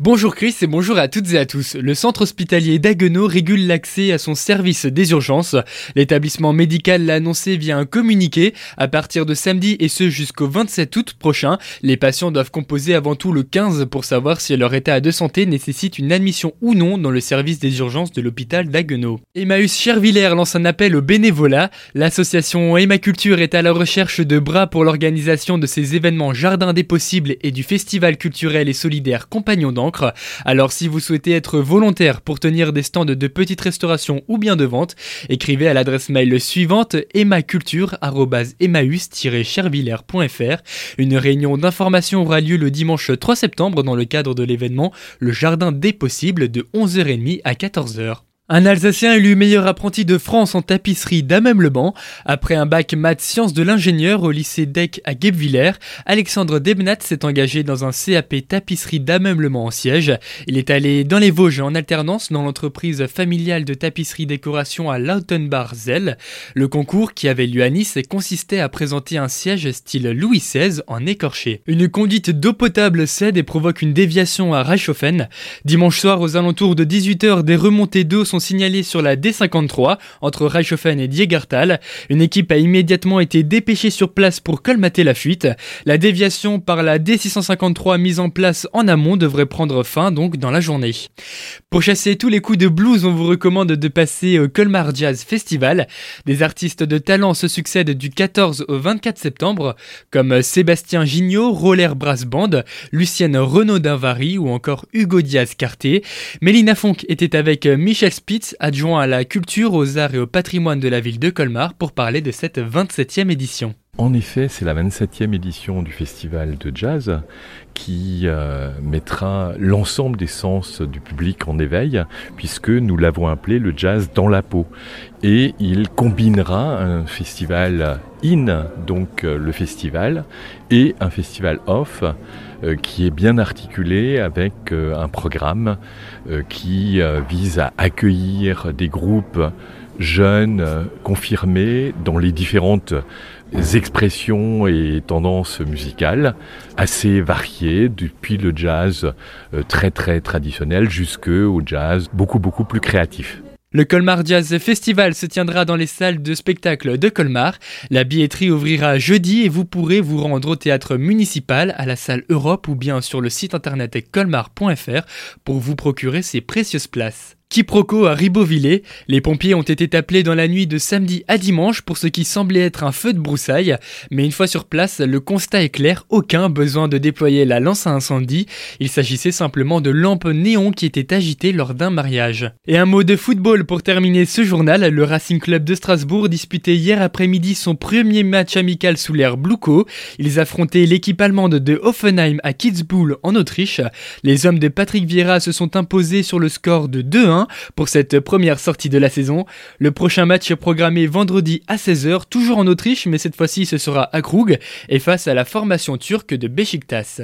Bonjour Chris et bonjour à toutes et à tous. Le centre hospitalier d'Aguenau régule l'accès à son service des urgences. L'établissement médical l'a annoncé via un communiqué. À partir de samedi et ce jusqu'au 27 août prochain, les patients doivent composer avant tout le 15 pour savoir si leur état de santé nécessite une admission ou non dans le service des urgences de l'hôpital d'Aguenau. Emmaüs Chervillers lance un appel au bénévolat. L'association Emmaculture est à la recherche de bras pour l'organisation de ces événements Jardin des possibles et du festival culturel et solidaire Compagnon alors si vous souhaitez être volontaire pour tenir des stands de petites restaurations ou bien de vente, écrivez à l'adresse mail suivante emmaculture@emmaüs-chervillers.fr. Une réunion d'information aura lieu le dimanche 3 septembre dans le cadre de l'événement Le Jardin des Possibles de 11h30 à 14h. Un Alsacien élu meilleur apprenti de France en tapisserie d'Amem-le-Banc. Après un bac maths sciences de l'ingénieur au lycée DEC à Guebwiller, Alexandre Debnat s'est engagé dans un CAP tapisserie d'Amem-le-Banc en siège. Il est allé dans les Vosges en alternance dans l'entreprise familiale de tapisserie décoration à Lautenbach-Zell. Le concours qui avait lieu à Nice consistait à présenter un siège style Louis XVI en écorché. Une conduite d'eau potable cède et provoque une déviation à Reichshofen. Dimanche soir aux alentours de 18h, des remontées d'eau signalés sur la D53 entre Reichshofen et Diegertal. Une équipe a immédiatement été dépêchée sur place pour colmater la fuite. La déviation par la D653 mise en place en amont devrait prendre fin donc dans la journée. Pour chasser tous les coups de blues, on vous recommande de passer au Colmar Jazz Festival. Des artistes de talent se succèdent du 14 au 24 septembre, comme Sébastien Gignot, Roller Brass Band, Lucienne Renaud d'Invary ou encore Hugo Diaz-Carté. Mélina Fonck était avec Michel Spitz, adjoint à la culture, aux arts et au patrimoine de la ville de Colmar, pour parler de cette 27e édition. En effet, c'est la 27e édition du festival de jazz qui euh, mettra l'ensemble des sens du public en éveil, puisque nous l'avons appelé le jazz dans la peau. Et il combinera un festival in, donc euh, le festival, et un festival off, euh, qui est bien articulé avec un programme qui vise à accueillir des groupes jeunes, confirmés dans les différentes expressions et tendances musicales assez variées, depuis le jazz euh, très très traditionnel jusqu'au jazz beaucoup beaucoup plus créatif. Le Colmar Jazz Festival se tiendra dans les salles de spectacle de Colmar. La billetterie ouvrira jeudi et vous pourrez vous rendre au théâtre municipal, à la salle Europe ou bien sur le site internet colmar.fr pour vous procurer ces précieuses places. Quiproquo à Ribeauvillé, les pompiers ont été appelés dans la nuit de samedi à dimanche pour ce qui semblait être un feu de broussailles, mais une fois sur place, le constat est clair, aucun besoin de déployer la lance à incendie, il s'agissait simplement de lampes néon qui étaient agitées lors d'un mariage. Et un mot de football pour terminer ce journal, le Racing Club de Strasbourg disputait hier après-midi son premier match amical sous l'air Bluco, ils affrontaient l'équipe allemande de Hoffenheim à Kitzbühel en Autriche, les hommes de Patrick Vieira se sont imposés sur le score de 2-1, pour cette première sortie de la saison. Le prochain match est programmé vendredi à 16h, toujours en Autriche, mais cette fois-ci ce sera à Krug et face à la formation turque de Besiktas.